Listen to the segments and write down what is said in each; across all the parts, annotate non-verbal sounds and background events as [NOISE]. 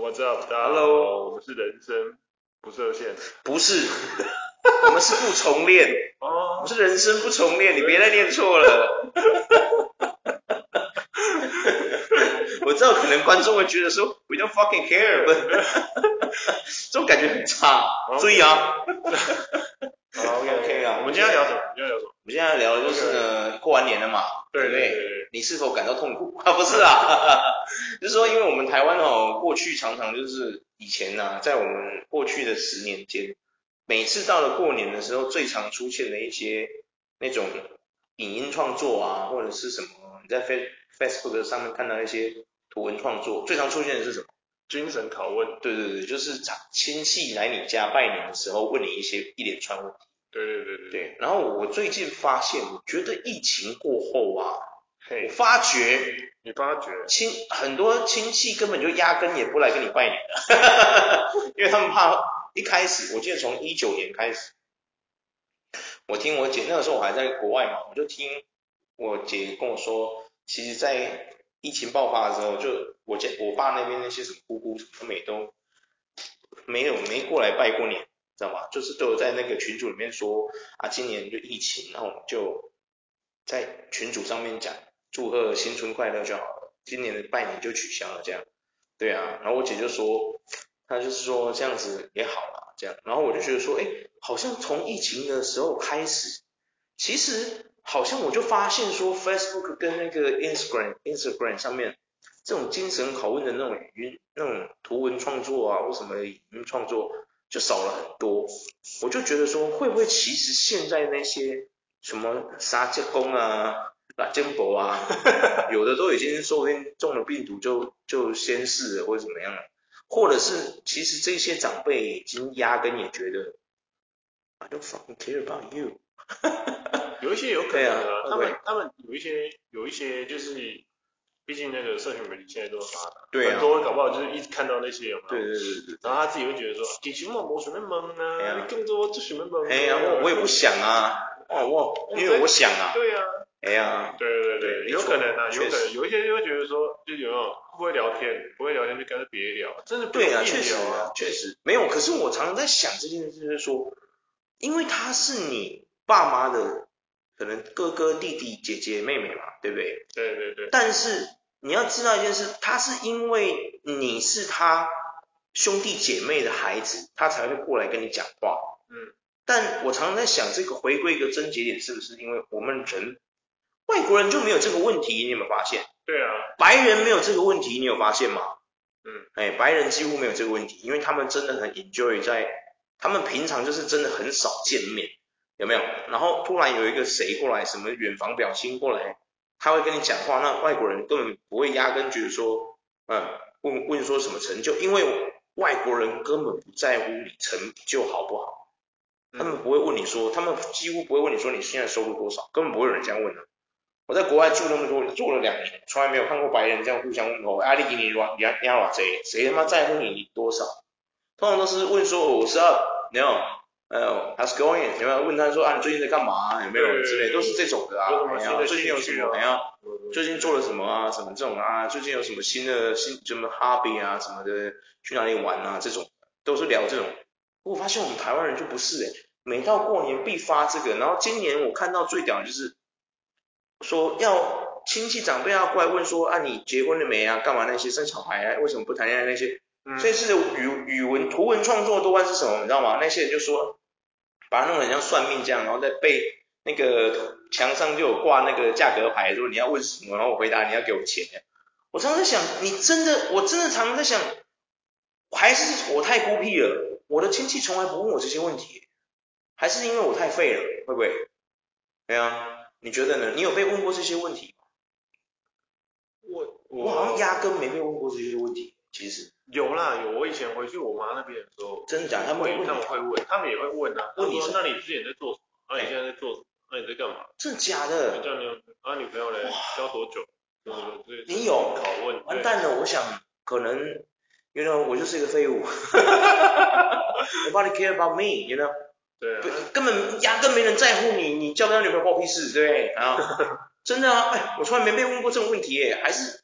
What's up？大家好，Hello，我们是人生不设限，不是，[LAUGHS] 我们是不重练，哦，我们是人生不重练，你别再念错了。[LAUGHS] 我知道可能观众会觉得说，We don't fucking care，[LAUGHS] 这种感觉很差，注意啊。好，OK 啊，我们今天要聊什么？今天要聊什么？我们现在聊的就是呢，过完年了嘛，对不对？你是否感到痛苦？[LAUGHS] 啊，不是啊，[LAUGHS] 就是说，因为我们台湾哦，过去常常就是以前呢、啊，在我们过去的十年间，每次到了过年的时候，最常出现的一些那种影音创作啊，或者是什么，你在 Face Facebook 上面看到一些图文创作，最常出现的是什么？精神拷问。对对对，就是亲戚来你家拜年的时候，问你一些一连串问题。对对对对。对，然后我最近发现，我觉得疫情过后啊。我发觉，你发觉亲很多亲戚根本就压根也不来跟你拜年了，[LAUGHS] 因为他们怕一开始，我记得从一九年开始，我听我姐那个时候我还在国外嘛，我就听我姐跟我说，其实，在疫情爆发的时候，就我家我爸那边那些什么姑姑他们也都没有没过来拜过年，知道吗？就是都有在那个群组里面说啊，今年就疫情，然后我们就在群组上面讲。祝贺新春快乐就好了，今年的拜年就取消了这样，对啊，然后我姐就说，她就是说这样子也好啦，这样，然后我就觉得说，哎，好像从疫情的时候开始，其实好像我就发现说，Facebook 跟那个 Instagram Instagram 上面这种精神拷问的那种语音、那种图文创作啊，或什么语音创作就少了很多，我就觉得说，会不会其实现在那些什么杀鸡公啊？打肩膊啊，[LAUGHS] 有的都已经说不定中了病毒就就先逝了或者怎么样了，或者是其实这些长辈已经压根也觉得，I don't fucking care about you，有一些有可能啊，他们他们有一些有一些就是，毕竟那个社群媒体现在都发达，对啊，很多搞不好就是一直看到那些有没有？对对对对，然后他自己会觉得说，其实我没什么懵啊，你更多就什么懵，哎呀，我我也不想啊，哦我因为我想啊，对啊。哎呀，对对对，有可能啊，有可能有一些就会觉得说，就有没有不会聊天，不会聊天就干脆别聊，真的不对啊，确实啊，确实。没有。可是我常常在想这件事，就是说，因为他是你爸妈的可能哥哥、弟弟、姐姐、妹妹嘛，对不对？对对对。但是你要知道一件事，他是因为你是他兄弟姐妹的孩子，他才会过来跟你讲话。嗯。但我常常在想，这个回归一个症结点，是不是因为我们人？外国人就没有这个问题，你有没有发现？对啊，白人没有这个问题，你有发现吗？嗯，哎，白人几乎没有这个问题，因为他们真的很 enjoy 在，他们平常就是真的很少见面，有没有？然后突然有一个谁过来，什么远房表亲过来，他会跟你讲话，那外国人根本不会压根觉得说，嗯，问问说什么成就，因为外国人根本不在乎你成就好不好，他们不会问你说，他们几乎不会问你说你现在收入多少，根本不会有人这样问的。我在国外住那么多年，住了两年，从来没有看过白人这样互相问候。阿里给你多，你要你要多少？谁他妈在乎你你多少？通常都是问说，我是啊，你好，哎呦，How's going？有没有问他说啊，你最近在干嘛？有没有之类，都是这种的啊。哎呀，最近有什么？哎呀，最近做了什么啊？什么这种啊？最近有什么新的新什么 hobby 啊？什么的？去哪里玩啊？这种都是聊这种。我发现我们台湾人就不是哎，每到过年必发这个。然后今年我看到最屌的就是。说要亲戚长辈要过来问说啊，你结婚了没啊？干嘛那些生小孩啊？为什么不谈恋爱那些？嗯、这次的语语文图文创作多半是什么？你知道吗？那些人就说把它弄得很像算命这样，然后在背那个墙上就有挂那个价格牌，说你要问什么，然后我回答你要给我钱。我常常在想，你真的，我真的常常在想，还是我太孤僻了？我的亲戚从来不问我这些问题，还是因为我太废了？会不会？对啊。你觉得呢？你有被问过这些问题吗？我我，我好像压根没被问过这些问题。其实有啦，有。我以前回去我妈那边的时候，真的假的？他们会问，他们会问，他们也会问啊。问你说，那你之前在做什么？那你现在在做什么？那你在干嘛？真的假的？叫你啊，女朋友嘞？交多久？你有拷问？完蛋了！我想可能，you know，我就是一个废物。[LAUGHS] Nobody care about me, you know. 对、啊，根本压根没人在乎你，你交不交女朋友关我屁事，对不对？啊，真的啊，哎，我从来没被问过这种问题耶，还是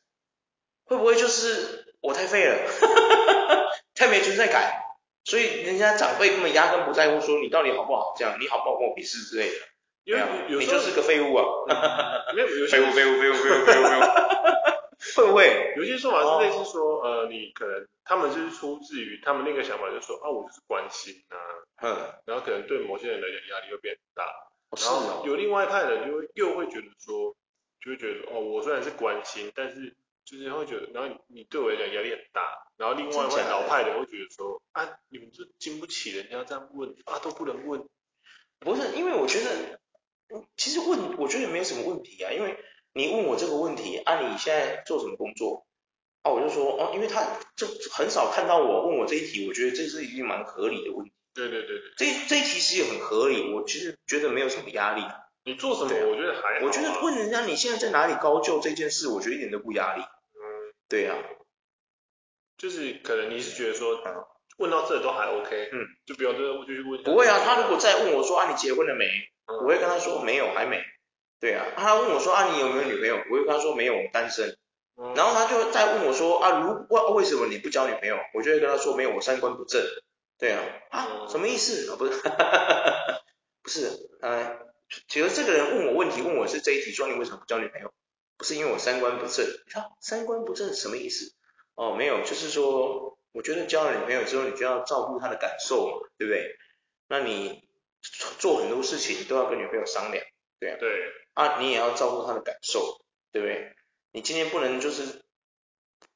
会不会就是我太废了？[LAUGHS] 太没存在感，所以人家长辈根本压根不在乎说你到底好不好，这样你好不好跟我比试之类的。因为有你就是个废物啊！[LAUGHS] 没有，有废物，废物，废物，废物，废物，[LAUGHS] 废物，会不会？有些说法是类似说，呃，你可能他们就是出自于他们那个想法，就是说啊，我就是关心啊，嗯，然后可能对某些人来讲压力会变大，然后有另外一派人就会又会觉得说，就会觉得哦，我虽然是关心，但是就是会觉得，然后你你对我来讲压力很大，然后另外一派老派的会觉得说啊，你们就经不起人家这样问啊，都不能问，不是，因为我觉得。其实问，我觉得也没有什么问题啊，因为你问我这个问题，啊，你现在做什么工作？啊，我就说，哦，因为他就很少看到我问我这一题，我觉得这是一个蛮合理的问题。对对对对，这这一题其实也很合理，我其实觉得没有什么压力。你做什么？我觉得还。我觉得问人家你现在在哪里高就这件事，我觉得一点都不压力。嗯，对呀，就是可能你是觉得说，问到这都还 OK，嗯，就不要再继续问。不会啊，他如果再问我说，啊，你结婚了没？我会跟他说没有，还没。对啊，他问我说啊，你有没有女朋友？我会跟他说没有，我单身。然后他就再问我说啊，如为为什么你不交女朋友？我就会跟他说没有，我三观不正。对啊，啊，什么意思？啊，不是，[LAUGHS] 不是，哎，其实这个人问我问题，问我是这一题，说你为什么不交女朋友？不是因为我三观不正。你看三观不正什么意思？哦，没有，就是说，我觉得交了女朋友之后，你就要照顾她的感受嘛，对不对？那你。做很多事情都要跟女朋友商量，对啊，对啊，你也要照顾她的感受，对不对？你今天不能就是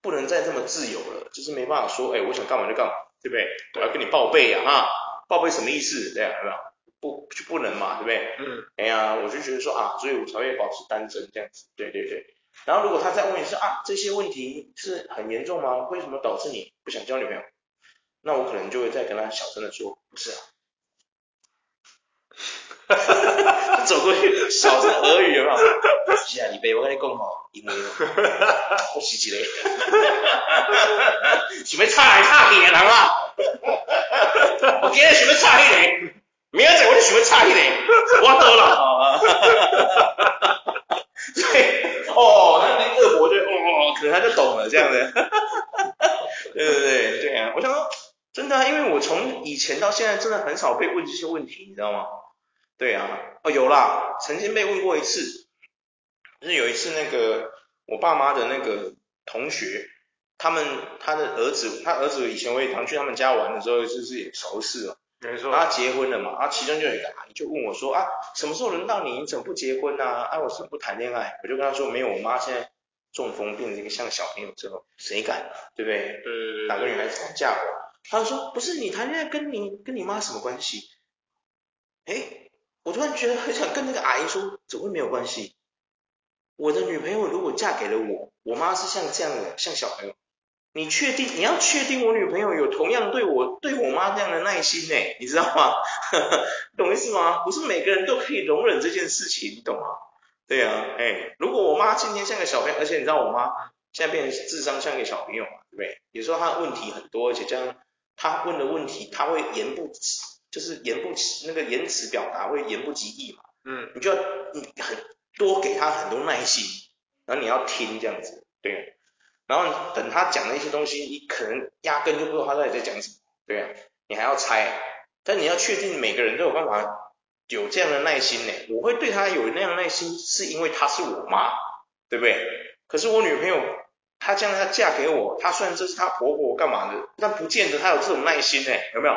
不能再这么自由了，就是没办法说，哎，我想干嘛就干嘛，对不对？我要跟你报备啊，哈，报备什么意思？对啊，有没有？不就不能嘛，对不对？嗯，哎呀，我就觉得说啊，所以我才会保持单身这样子，对对对。然后如果他再问你是啊，这些问题是很严重吗？为什么导致你不想交女朋友？那我可能就会再跟他小声的说，不是啊。[LAUGHS] 走过去，小声俄语有没有？是啊，你别我跟你讲哦，因为我是一个，[LAUGHS] 想要插来插去的人啊。我今日想要插迄个，明仔载我就想要插迄个，[LAUGHS] 我多了。[LAUGHS] 对，哦，那那恶伯就哦，可能他就懂了这样的。[LAUGHS] 对对对对啊，我想说，真的啊，因为我从以前到现在，真的很少被问这些问题，你知道吗？对啊，哦有啦，曾经被问过一次，就是有一次那个我爸妈的那个同学，他们他的儿子，他儿子以前我也常去他们家玩的时候，就是也熟识了，没错，他结婚了嘛，啊其中就有一个阿姨就问我说啊，什么时候轮到你，你怎么不结婚啊？啊我怎么不谈恋爱？我就跟他说没有，我妈现在中风变成一个像小朋友之后，谁敢啊？对不对？对对对，哪个女孩子敢嫁我？他说不是你谈恋爱跟你跟你妈什么关系？哎我突然觉得很想跟那个阿姨说，怎么会没有关系？我的女朋友如果嫁给了我，我妈是像这样的，像小朋友。你确定？你要确定我女朋友有同样对我对我妈这样的耐心呢？你知道吗？[LAUGHS] 懂意思吗？不是每个人都可以容忍这件事情，你懂吗？对啊，哎，如果我妈今天像个小朋友，而且你知道我妈现在变成智商像个小朋友嘛，对不对？有时候她问题很多，而且这样她问的问题，她会言不。就是言不起那个言辞表达会言不及义嘛，嗯，你就要你很多给她很多耐心，然后你要听这样子，对，然后等他讲的一些东西，你可能压根就不知道他到底在讲什么，对啊，你还要猜，但你要确定每个人都有办法有这样的耐心呢。我会对他有那样耐心，是因为她是我妈，对不对？可是我女朋友她将来她嫁给我，她虽然这是她婆婆干嘛的，但不见得她有这种耐心呢，有没有？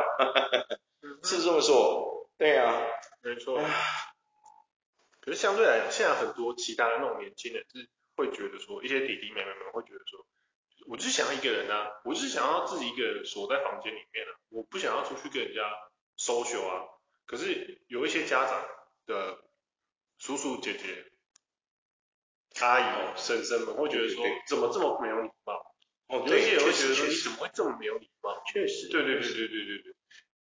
是 [LAUGHS] 不是这么说？对啊，没错。可是相对来讲，现在很多其他的那种年轻人是会觉得说，一些弟弟妹妹们会觉得说，我就是想要一个人啊，我就是想要自己一个人锁在房间里面啊，我不想要出去跟人家 social 啊。可是有一些家长的叔叔姐姐、阿姨、婶婶们会觉得说，怎么这么没有礼貌？哦，有一些人会觉得说，你怎么会这么没有礼貌？确实，对对对对对对对。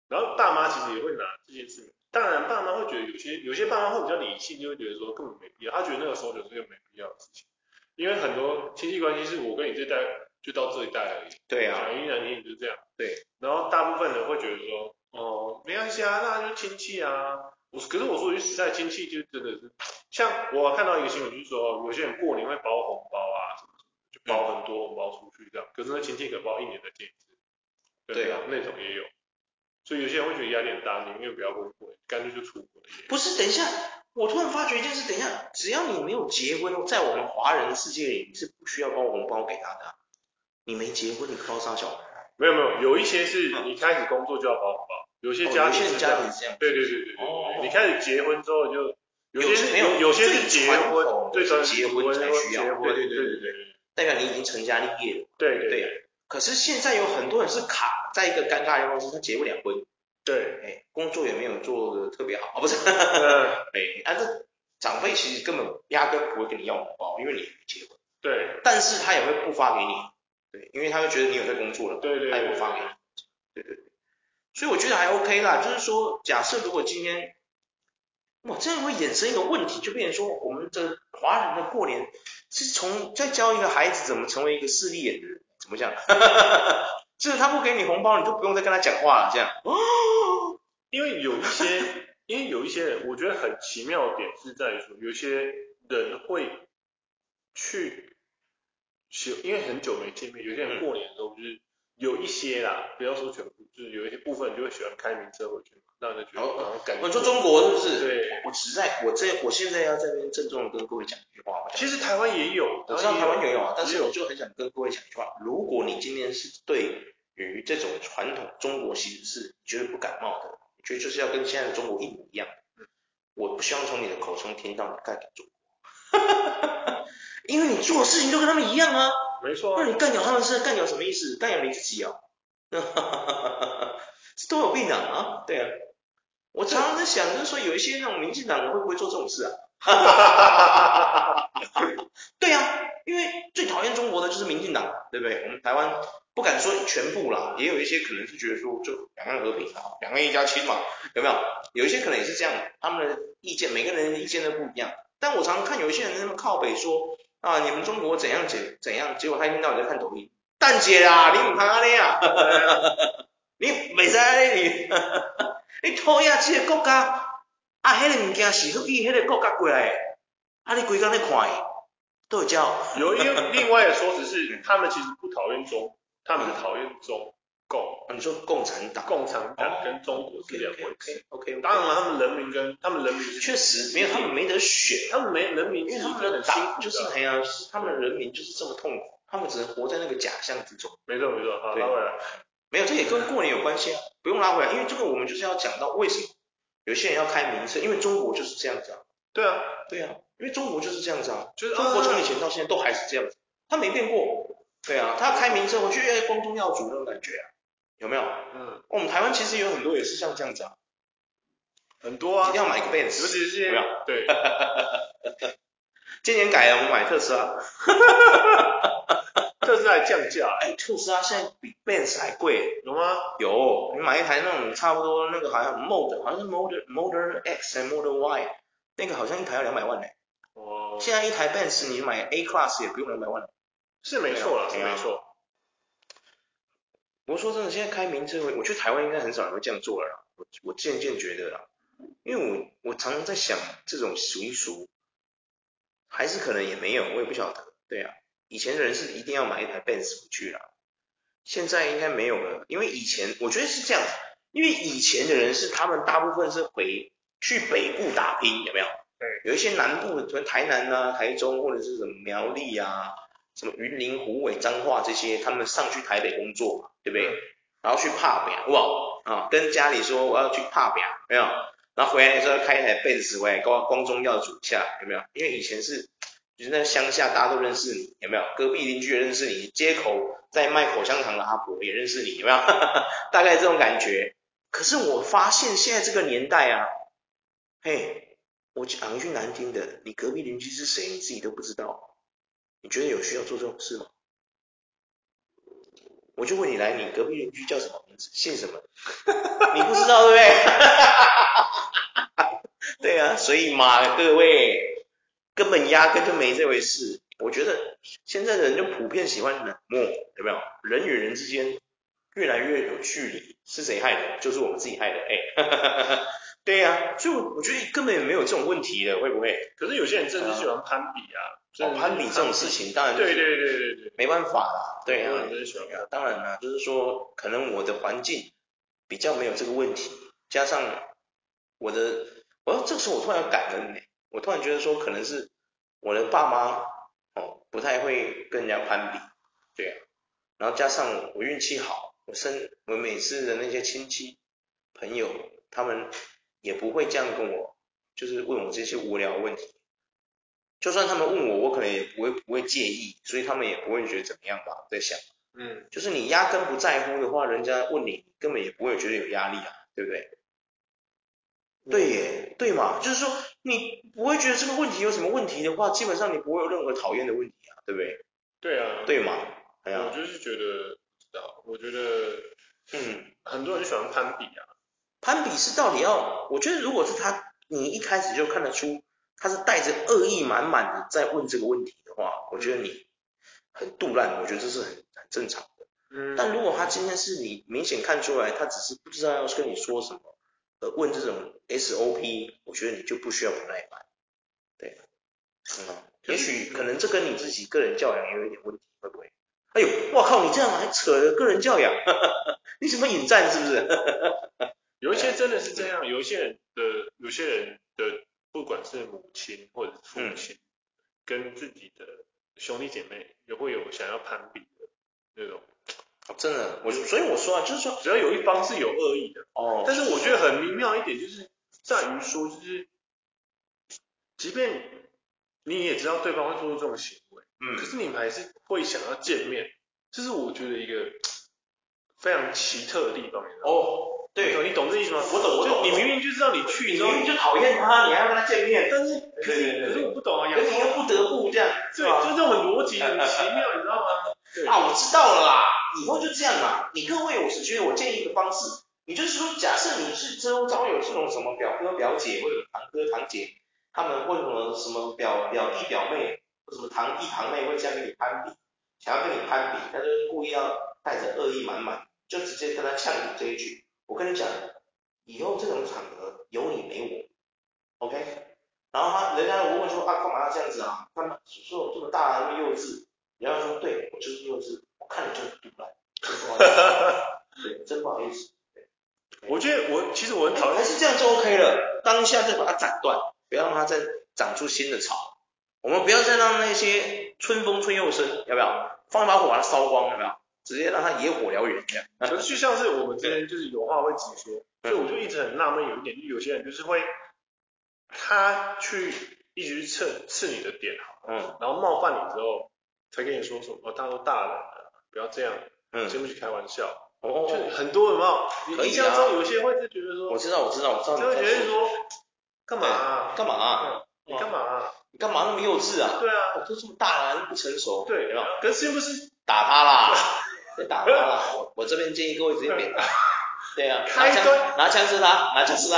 然后爸妈其实也会拿这件事，当然爸妈会觉得有些有些爸妈会比较理性，就会觉得说根本没必要，他觉得那个时候就是一个没必要的事情，因为很多亲戚关系是我跟你这代就到这一代而已，对啊，讲一两年也就这样，对，然后大部分人会觉得说，哦，没关系啊，那就亲戚啊，我可是我说句实在，亲戚就真的是，像我看到一个新闻就是说，有些人过年会包红包啊什么什么，就包很多红包出去这样，可是那亲戚可包一年的见一次。对啊，那种也有。所以有些人会觉得压力很大，宁愿不要婚会，干脆就出国。不是，等一下，我突然发觉一件事，等一下，只要你没有结婚，在我们华人世界里，你是不需要包红包给他的、啊。你没结婚，你包啥小孩？没有没有，有一些是你开始工作就要包红包，有些家庭是这样。哦、这样对对对对对。哦。你开始结婚之后就有些是有有些是结婚，最传结婚才需要。对对对对对。代表你已经成家立业了。对对对。可是现在有很多人是卡在一个尴尬的地方，是他结不了婚。对，哎，工作也没有做的特别好，哦、不是，[LAUGHS] 哎，但是长辈其实根本压根不会跟你要红包，因为你没结婚。对。但是他也会不发给你，对，因为他会觉得你有在工作了，对对，对，他也不发给你。对对对。所以我觉得还 OK 啦，就是说，假设如果今天，哇，这样会衍生一个问题，就变成说，我们的华人的过年是从在教一个孩子怎么成为一个势利眼的人。怎么讲？[LAUGHS] 就是他不给你红包，你就不用再跟他讲话了，这样。哦。因为有一些，因为有一些人，我觉得很奇妙的点是在于说，有些人会去，因为很久没见面，有些人过年的时候就是有一些啦，不要说全部，就是有一些部分就会喜欢开名车回去嘛，让人觉得好像感觉。你说中国是不是？对。我实在，我这我现在要在这边郑重的跟各位讲一句话。其实台湾也有，我知道台湾也有啊，但是我就很想跟各位讲一句话，如果你今天是对。与这种传统中国形式，你觉得不感冒的，你觉得就是要跟现在的中国一模一样。我不希望从你的口中听到你干掉中国，[LAUGHS] 因为你做的事情都跟他们一样啊。没错。那你干掉他们是干掉什么意思？干掉你自己啊？[LAUGHS] 这都有病啊！啊，对啊。我常常在想，就是说有一些那种民进党人会不会做这种事啊？[LAUGHS] 对啊，因为最讨厌中国的就是民进党，对不对？我们台湾。不敢说全部啦，也有一些可能是觉得说，就两岸和平啊，两岸一家亲嘛，有没有？有一些可能也是这样，他们的意见，每个人的意见都不一样。但我常看有一些人在那么靠北说啊，你们中国怎样怎怎样，结果他一听到你在看抖音，蛋姐啊，你唔看阿 [LAUGHS] 你啊，你未使 [LAUGHS] 你，你讨厌这个国家，啊，迄个物件是属于迄个国家过来的，啊，你规工在看，都有教。有一个另外的说辞是，他们其实不讨厌中。他们是讨厌中共，你说共产党，共产党跟中国是两回事。OK，当然了，他们人民跟他们人民确实没有，他们没得选，他们没人民，因为他们的党就是哎呀，他们的人民就是这么痛苦，他们只能活在那个假象之中。没错没错，好拉回来，没有，这也跟过年有关系啊，不用拉回来，因为这个我们就是要讲到为什么有些人要开名车，因为中国就是这样子啊。对啊，对啊，因为中国就是这样子啊，就是中国从以前到现在都还是这样子，他没变过。对啊，他开名车，我觉得光宗耀祖那种感觉啊，有没有？嗯，我们台湾其实有很多也是像这样子啊，很多啊，一定要买个 Benz，尤其是有没有？对，[LAUGHS] 今年改了，我们买特斯拉，[LAUGHS] 特斯拉降价，哎，特斯拉现在比 Benz 还贵，有吗？有，你买一台那种差不多那个好像 Model，好像是 Model Model X 和 Model Y，那个好像一台要两百万呢。哦。现在一台 Benz 你买 A Class 也不用两百万。是没错啦，是没错。不过说真的，现在开名车，我觉得台湾应该很少人会这样做了啦。我我渐渐觉得啦，因为我我常常在想，这种习俗还是可能也没有，我也不晓得。对啊，以前的人是一定要买一台 Benz 回去啦，现在应该没有了。因为以前我觉得是这样，因为以前的人是他们大部分是回去北部打拼，有没有？对，有一些南部，什么台南啊、台中或者是什么苗栗啊。什么云林、虎尾、彰化这些，他们上去台北工作嘛，对不对？嗯、然后去打拼，哇啊，跟家里说我要去打拼，没有？然后回来的时候开一台奔驰回来，光光宗耀祖下，有没有？因为以前是，就是在乡下大家都认识你，有没有？隔壁邻居也认识你，街口在卖口香糖的阿婆也认识你，有没有？[LAUGHS] 大概这种感觉。可是我发现现在这个年代啊，嘿，我讲一句难听的，你隔壁邻居是谁，你自己都不知道。你觉得有需要做这种事吗？我就问你来，你隔壁邻居叫什么名字，姓什么？[LAUGHS] 你不知道对不对？[LAUGHS] 对啊，所以嘛，各位根本压根就没这回事。我觉得现在的人就普遍喜欢冷漠，有没有？人与人之间越来越有距离，是谁害的？就是我们自己害的。哎，[LAUGHS] 对呀、啊，所以我我觉得根本也没有这种问题的，会不会？可是有些人真的是喜欢攀比啊，哦，攀比这种事情当然对对对对对，没办法啦，对啊，当然啦，就是说可能我的环境比较没有这个问题，加上我的，哦，这个时候我突然感恩呢，我突然觉得说可能是我的爸妈哦不太会跟人家攀比，对啊，然后加上我运气好，我生我每次的那些亲戚朋友他们。也不会这样跟我，就是问我这些无聊问题。就算他们问我，我可能也不会不会介意，所以他们也不会觉得怎么样吧。在想，嗯，就是你压根不在乎的话，人家问你，你根本也不会觉得有压力啊，对不对？嗯、对耶，对嘛，就是说你不会觉得这个问题有什么问题的话，基本上你不会有任何讨厌的问题啊，对不对？对啊，对嘛，哎呀，我就是觉得，知道，我觉得，嗯，很多人喜欢攀比啊。攀比是到底要？我觉得如果是他，你一开始就看得出他是带着恶意满满的在问这个问题的话，我觉得你很杜烂，我觉得这是很很正常的。嗯。但如果他今天是你明显看出来，他只是不知道要跟你说什么，呃问这种 SOP，我觉得你就不需要不耐烦。对。嗯。也许可能这跟你自己个人教养也有一点问题，会不会？哎呦，我靠，你这样还扯了个人教养？[LAUGHS] 你什么引战是不是？[LAUGHS] 有一些真的是这样，有一些人的，有些人的，不管是母亲或者是父亲，嗯、跟自己的兄弟姐妹也会有想要攀比的那种。真的，我所以我说啊，就是说，只要有一方是有恶意的哦，但是我觉得很微妙一点，就是在于说，就是，即便你也知道对方会做出这种行为，嗯，可是你们还是会想要见面，这是我觉得一个非常奇特的地方，哦。对，你懂这意思吗？我懂，我懂。你明明就知道你去，你明明就讨厌他，你还要跟他见面，但是可是可是我不懂啊，可是你又不得不这样，对，就这种很逻辑很奇妙，你知道吗？啊，我知道了啦，以后就这样啦。你各位，我是觉得我建议一个方式，你就是说，假设你是周遭有这种什么表哥表姐或者堂哥堂姐，他们为什么什么表表弟表妹或什么堂弟堂妹会这样跟你攀比，想要跟你攀比，他就是故意要带着恶意满满，就直接跟他呛你这一句。我跟你讲，以后这种场合有你没我，OK？然后他人家我问说啊，干嘛要这样子啊？他们说我这么大那么幼稚，你要说对，我就是幼稚，我看你就是赌烂，真不好意思，对，真不好意思。对，我觉得我其实我很讨厌，还是这样就 OK 了，当下再把它斩断，不要让它再长出新的草。我们不要再让那些春风吹又生，要不要？放一把火把它烧光，要不要？直接让他野火燎原这样，可是就像是我们之间就是有话会直说，所以我就一直很纳闷有一点，就有些人就是会他去一直去刺刺你的点好，嗯，然后冒犯你之后才跟你说说哦，大家都大人了，不要这样，嗯，先不去开玩笑，哦，就很多人嘛，你印象中有些会是觉得说，我知道我知道我知道，就会觉得说干嘛干嘛，你干嘛你干嘛那么幼稚啊？对啊，我都这么大了还，不成熟，对？可是又不是打他啦。[LAUGHS] 别打他了，我我这边建议各位直接扁他。[LAUGHS] 对啊，开端拿枪是他，拿枪是他。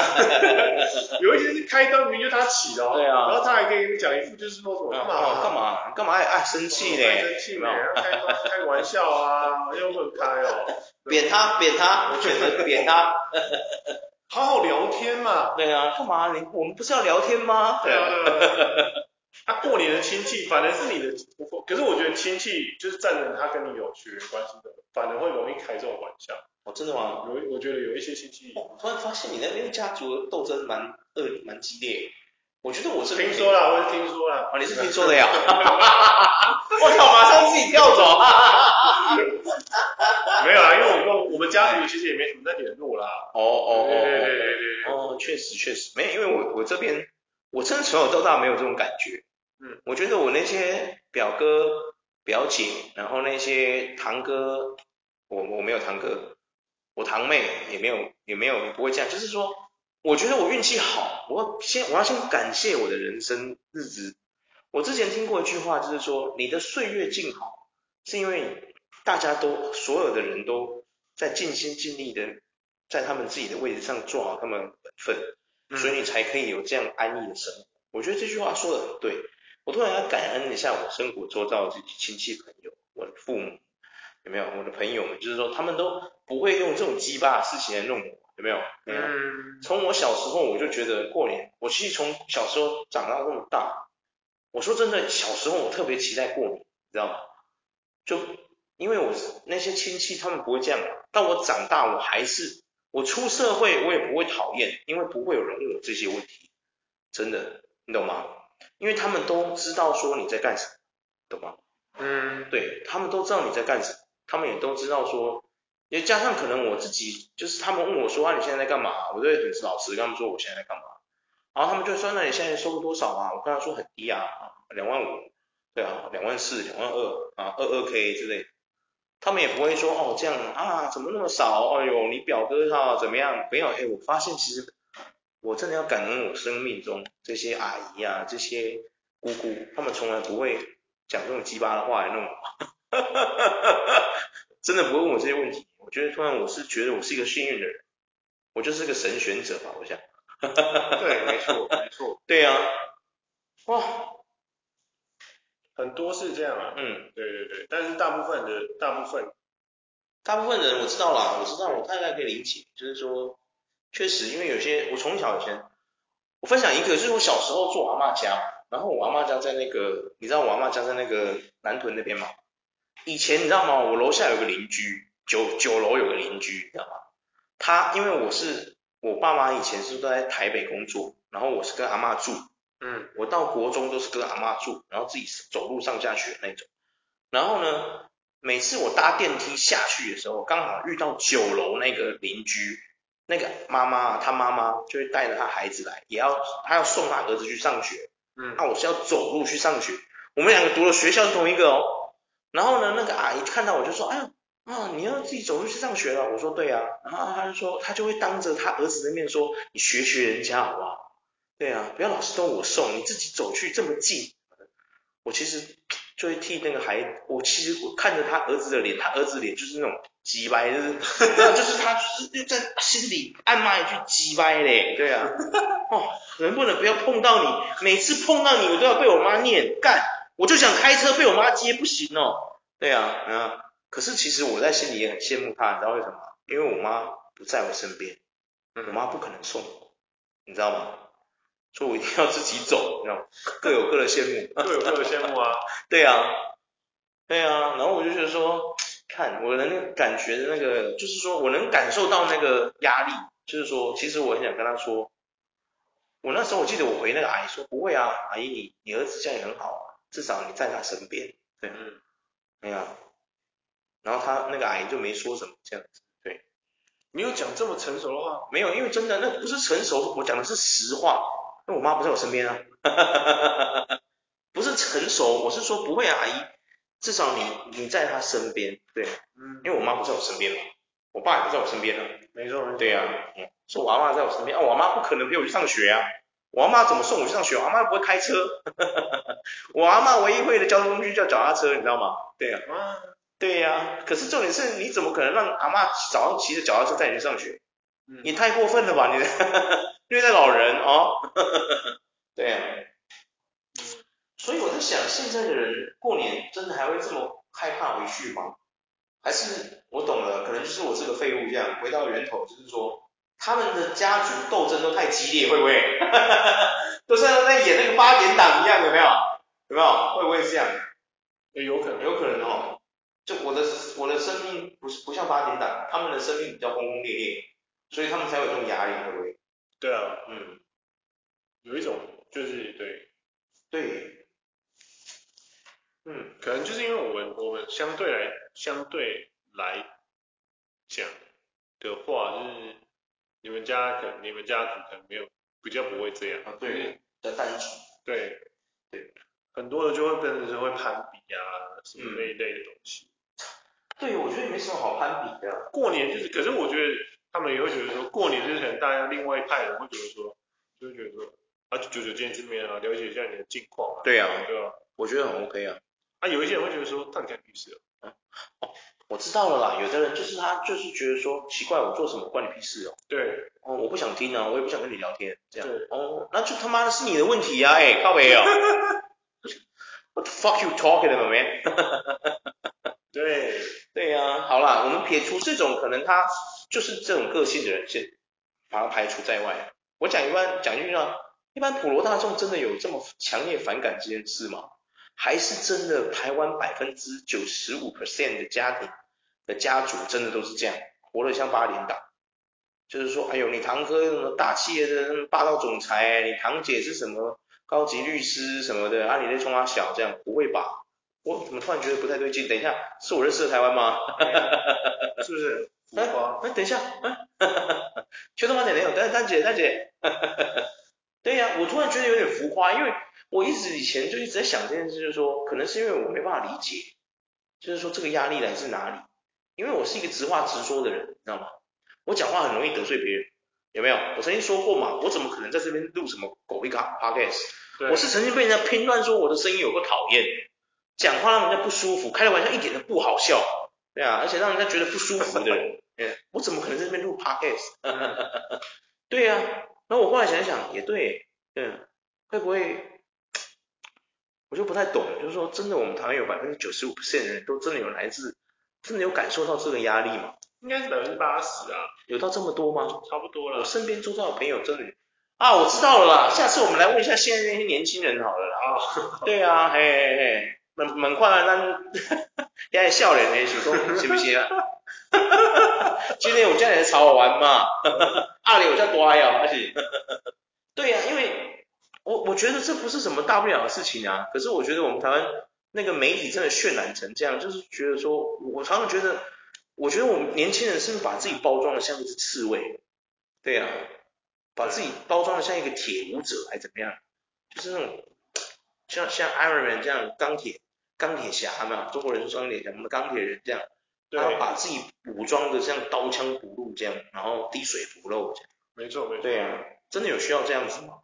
[LAUGHS] 有一些是开端明明就他起的，对啊，然后他还可以讲一副就是说什么干嘛干嘛干嘛爱生气呢？生气呢？开开玩笑啊，[LAUGHS] 又不开哦。扁他扁他，我选择扁他。好好聊天嘛。对啊，干嘛你我们不是要聊天吗？对啊。他过年的亲戚反而是你的，可是我觉得亲戚就是站着他跟你有血缘关系的，反而会容易开这种玩笑。哦，真的吗？有，我觉得有一些亲戚。我突然发现你那边家族的斗争蛮恶蛮激烈。我觉得我是听说了，我是听说了。哦，你是听说的呀？[LAUGHS] 我靠，马上自己跳走。[LAUGHS] 没有啊，因为我们我们家族其实也没什么在联络啦。哦哦哦。对对对对对。哦，确实确实，没有，因为我我这边我真的从小到大没有这种感觉。嗯，我觉得我那些表哥、表姐，然后那些堂哥，我我没有堂哥，我堂妹也没有，也没有，也不会这样。就是说，我觉得我运气好，我先我要先感谢我的人生日子。我之前听过一句话，就是说，你的岁月静好，是因为大家都所有的人都在尽心尽力的在他们自己的位置上做好他们本分，所以你才可以有这样安逸的生活。我觉得这句话说的很对。我突然要感恩一下我生活周遭的亲戚朋友，我的父母，有没有？我的朋友们就是说，他们都不会用这种鸡巴的事情来弄我，有没有？没有。嗯。从我小时候我就觉得过年，我其实从小时候长到这么大，我说真的，小时候我特别期待过年，你知道吗？就因为我那些亲戚他们不会这样，但我长大我还是，我出社会我也不会讨厌，因为不会有人问我这些问题，真的，你懂吗？因为他们都知道说你在干什么，懂吗？嗯，对，他们都知道你在干什么。他们也都知道说，也加上可能我自己，就是他们问我说啊，你现在在干嘛？我都会很老实跟他们说我现在在干嘛。然后他们就说，那你现在收入多少啊？我跟他说很低啊，两万五，对啊，两万四，两万二啊，二二 K 之类的。他们也不会说哦这样啊，怎么那么少？哎呦，你表哥他怎么样？没有，哎，我发现其实我真的要感恩我生命中这些阿姨啊，这些姑姑，他们从来不会讲这种鸡巴的话来弄我。哈哈哈哈哈，真的不会问我这些问题，我觉得突然我是觉得我是一个幸运的人，我就是个神选者吧，我想。对，没错，没错。[LAUGHS] 对呀、啊，哇，很多是这样啊。嗯，对对对，但是大部分的大部分，大部分人我知道啦，我知道，我大概可以理解，就是说，确实因为有些我从小以前，我分享一个，就是我小时候住我阿嬷家，然后我阿嬷家在那个，你知道我阿嬷家在那个南屯那边吗？以前你知道吗？我楼下有个邻居，九九楼有个邻居，你知道吗？他因为我是我爸妈以前是都在台北工作，然后我是跟阿嬷住，嗯，我到国中都是跟阿妈住，然后自己走路上下学那种。然后呢，每次我搭电梯下去的时候，刚好遇到九楼那个邻居，那个妈妈，她妈妈就会带着她孩子来，也要她要送她儿子去上学，嗯，那我是要走路去上学，我们两个读的学校是同一个哦。然后呢，那个阿姨看到我就说，哎呀，啊，你要自己走路去上学了？我说对啊。然后她就说，她就会当着她儿子的面说，你学学人家好不好？对啊，不要老是都我送，你自己走去这么近。我其实就会替那个孩，我其实我看着他儿子的脸，他儿子脸就是那种鸡掰，就是，[LAUGHS] 就是他就是在心里暗骂一句鸡掰嘞。对啊，[LAUGHS] 哦，能不能不要碰到你？每次碰到你，我都要被我妈念干。我就想开车被我妈接，不行哦。对啊，啊，可是其实我在心里也很羡慕她，你知道为什么？因为我妈不在我身边，我妈不可能送我，你知道吗？所以我一定要自己走，你知道吗？[LAUGHS] 各有各的羡慕，[LAUGHS] [LAUGHS] 各有各的羡慕啊。对啊，对啊，然后我就觉得说，看我能感觉的那个，就是说我能感受到那个压力，就是说，其实我很想跟他说，我那时候我记得我回那个阿姨说，不会啊，阿姨你你儿子这样也很好啊。至少你在他身边，对，嗯，没有，然后他那个阿姨就没说什么这样子，对，你有讲这么成熟的话？没有，因为真的那不是成熟，我讲的是实话，因为我妈不在我身边啊，[LAUGHS] 不是成熟，我是说不会啊，阿姨，至少你你在她身边，对，嗯，因为我妈不在我身边嘛，我爸也不在我身边啊，没错，对呀，嗯，是我阿妈在我身边，啊，我阿嬷不可能陪我去上学啊。我阿妈怎么送我去上学？我阿妈又不会开车，[LAUGHS] 我阿妈唯一会的交通工具叫脚踏车，你知道吗？对呀、啊，对呀、啊。可是重点是，你怎么可能让阿妈早上骑着脚踏车带你去上学？嗯、你太过分了吧，你 [LAUGHS] 虐待老人哦。对呀、啊。[LAUGHS] 所以我在想，现在的人过年真的还会这么害怕回去吗？还是我懂了，可能就是我这个废物这样，回到源头，就是说。他们的家族斗争都太激烈，会不会？[LAUGHS] 都像在演那个八点档一样，有没有？有没有？会不会是这样？也有可能，有可能哦。就我的我的生命不是不像八点档，他们的生命比较轰轰烈烈，所以他们才有这种压力，会不会？对啊，嗯，有一种就是对，对，嗯，可能就是因为我们我们相对来相对来讲的话，就是。你们家可能，你们家族可能没有，比较不会这样。啊，对，的单纯。对，对，很多的就会变成是会攀比啊，什么那一类的东西。对，我觉得也没什么好攀比的。过年就是，可是我觉得他们也会觉得说，过年就是可能大家另外一派人会觉得说，就会觉得说，啊，就久久见一次面啊，了解一下你的近况啊。对啊，对吧？我觉得很 OK 啊。啊，有一些人会觉得说，到底干屁事啊？哦。我知道了啦，有的人就是他就是觉得说奇怪，我做什么关你屁事哦。对，哦，我不想听啊，我也不想跟你聊天，这样。对，哦，那就他妈的是你的问题呀，啊，哎，欸，靠北哦。[LAUGHS] What the fuck you talking about man？[LAUGHS] 对，对呀、啊，好啦，我们撇除这种可能他就是这种个性的人，先把他排除在外。我讲一般讲一句话，一般普罗大众真的有这么强烈反感这件事吗？还是真的台湾百分之九十五 percent 的家庭的家族真的都是这样，活得像八连党？就是说，哎呦，你堂哥什么大企业的霸道总裁，你堂姐是什么高级律师什么的，啊，你在冲他小这样，不会吧？我怎么突然觉得不太对劲？等一下，是我认识的台湾吗？[LAUGHS] 是不是？哎，等一下，哎，秋冬妈姐没有，但是丹姐，丹姐，对呀、啊，我突然觉得有点浮夸，因为我一直以前就一直在想这件事，就是说，可能是因为我没办法理解，就是说这个压力来自哪里？因为我是一个直话直说的人，你知道吗？我讲话很容易得罪别人，有没有？我曾经说过嘛，我怎么可能在这边录什么狗屁卡 podcast？我是曾经被人家评断说我的声音有个讨厌。讲话让人家不舒服，开的玩笑一点都不好笑，对啊，而且让人家觉得不舒服的人，[LAUGHS] 我怎么可能在这边录 podcast？[LAUGHS] 对呀、啊，那我后来想想，也对，嗯，会不会，[TSK] 我就不太懂，就是说，真的，我们台湾有百分之九十五 percent 的人都真的有来自，真的有感受到这个压力吗？应该是百分之八十啊，有到这么多吗？差不多了。我身边周遭的朋友真的，啊，我知道了啦，下次我们来问一下现在那些年轻人好了啦。啊，对啊，嘿嘿嘿。门门框咱现在笑脸的是讲是不行啊？[LAUGHS] 今天我叫你来找我玩嘛？[LAUGHS] 阿里我叫多爱哦，而且 [LAUGHS] 对呀、啊，因为我我觉得这不是什么大不了的事情啊。可是我觉得我们台湾那个媒体真的渲染成这样，就是觉得说，我常常觉得，我觉得我们年轻人是不是把自己包装的像一只刺猬？对呀、啊，把自己包装的像一个铁舞者还怎么样？就是那种像像 Iron Man 这样钢铁。钢铁侠嘛，中国人说钢铁侠，我们钢铁人这样，然后把自己武装的像刀枪不入这样，然后滴水不漏这样。没错没错。对啊，真的有需要这样子吗？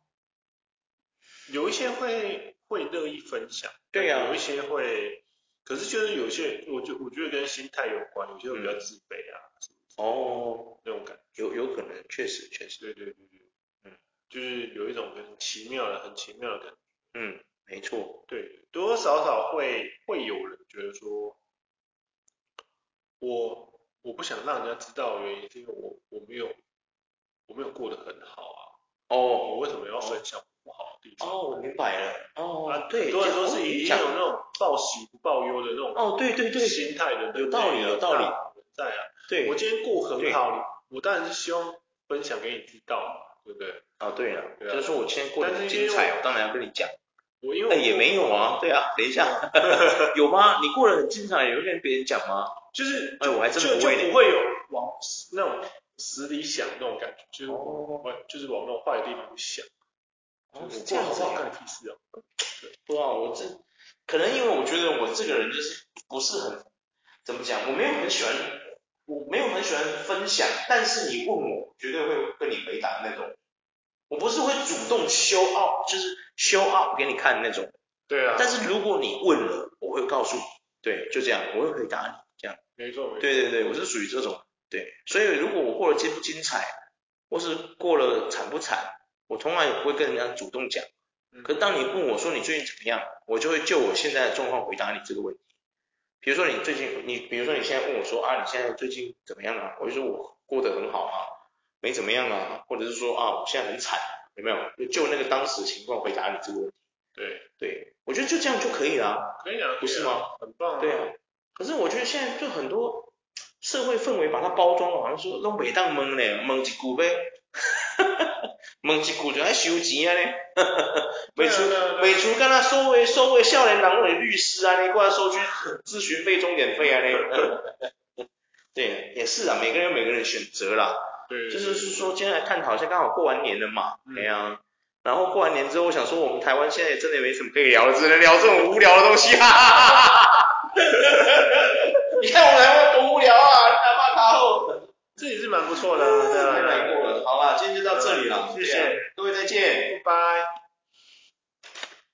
有一些会会乐意分享。对啊。有一些会，可是就是有些，我就我觉得跟心态有关，有些人比较自卑啊。哦。那种感觉。有有可能，确实确实。对对对对。嗯。就是有一种很奇妙的、很奇妙的感觉。嗯。没错，对，多多少少会会有人觉得说，我我不想让人家知道的原因是因为我我没有我没有过得很好啊。哦，我为什么要分享不好的地方？哦，我明白了。哦，啊，对，很多人都是已经有那种报喜不报忧的那种哦，对对对，心态的，有道理有道理在啊。对，我今天过很好，我当然是希望分享给你知道嘛，对不对？啊，对啊，就是说我今天过得很精彩，我当然要跟你讲。我因为我也没有啊，对啊，等一下，[LAUGHS] 有吗？你过得很精彩，有跟别人讲吗？就是，哎，我还真不会，就不会有往那种死里想那种感觉，就是往，就是往那种坏的地方去想。哦，是这样子啊。干屁事啊？[LAUGHS] 对啊，我这可能因为我觉得我这个人就是不是很怎么讲，我没有很喜欢，我没有很喜欢分享，但是你问我，绝对会跟你回答那种。我不是会主动 show up，就是 show up 给你看那种。对啊。但是如果你问了，我会告诉你。对，就这样，我会回答你。这样。没错没错。对对对，我是属于这种。对。所以如果我过得精不精彩，或是过了惨不惨，我从来也不会跟人家主动讲。嗯。可是当你问我说你最近怎么样，我就会就我现在的状况回答你这个问题。比如说你最近，你比如说你现在问我说啊，你现在最近怎么样啊？我就说我过得很好啊。没怎么样啊，或者是说啊，我现在很惨，有没有？就那个当时情况回答你这个问题。对对，我觉得就这样就可以了。可以啊，不是吗？很棒啊。对啊。可是我觉得现在就很多社会氛围把它包装了，好像说拢袂当蒙嘞，蒙一股呗，[LAUGHS] 蒙一股就爱收钱啊咧，[LAUGHS] 每出每出跟他收为收为少年郎的律师啊，你过来收取咨询费、钟点费啊嘞。[LAUGHS] 对，也是啊，每个人有每个人的选择啦。对，就是是说，今天来探讨一下，刚好过完年了嘛，对啊。然后过完年之后，我想说，我们台湾现在也真的没什么可以聊的，只能聊这种无聊的东西。哈哈哈哈哈。你看我们台湾多无聊啊！你还骂他后，这也是蛮不错的，对啊，太难过了。好啦，今天就到这里了，谢谢，各位再见，拜拜。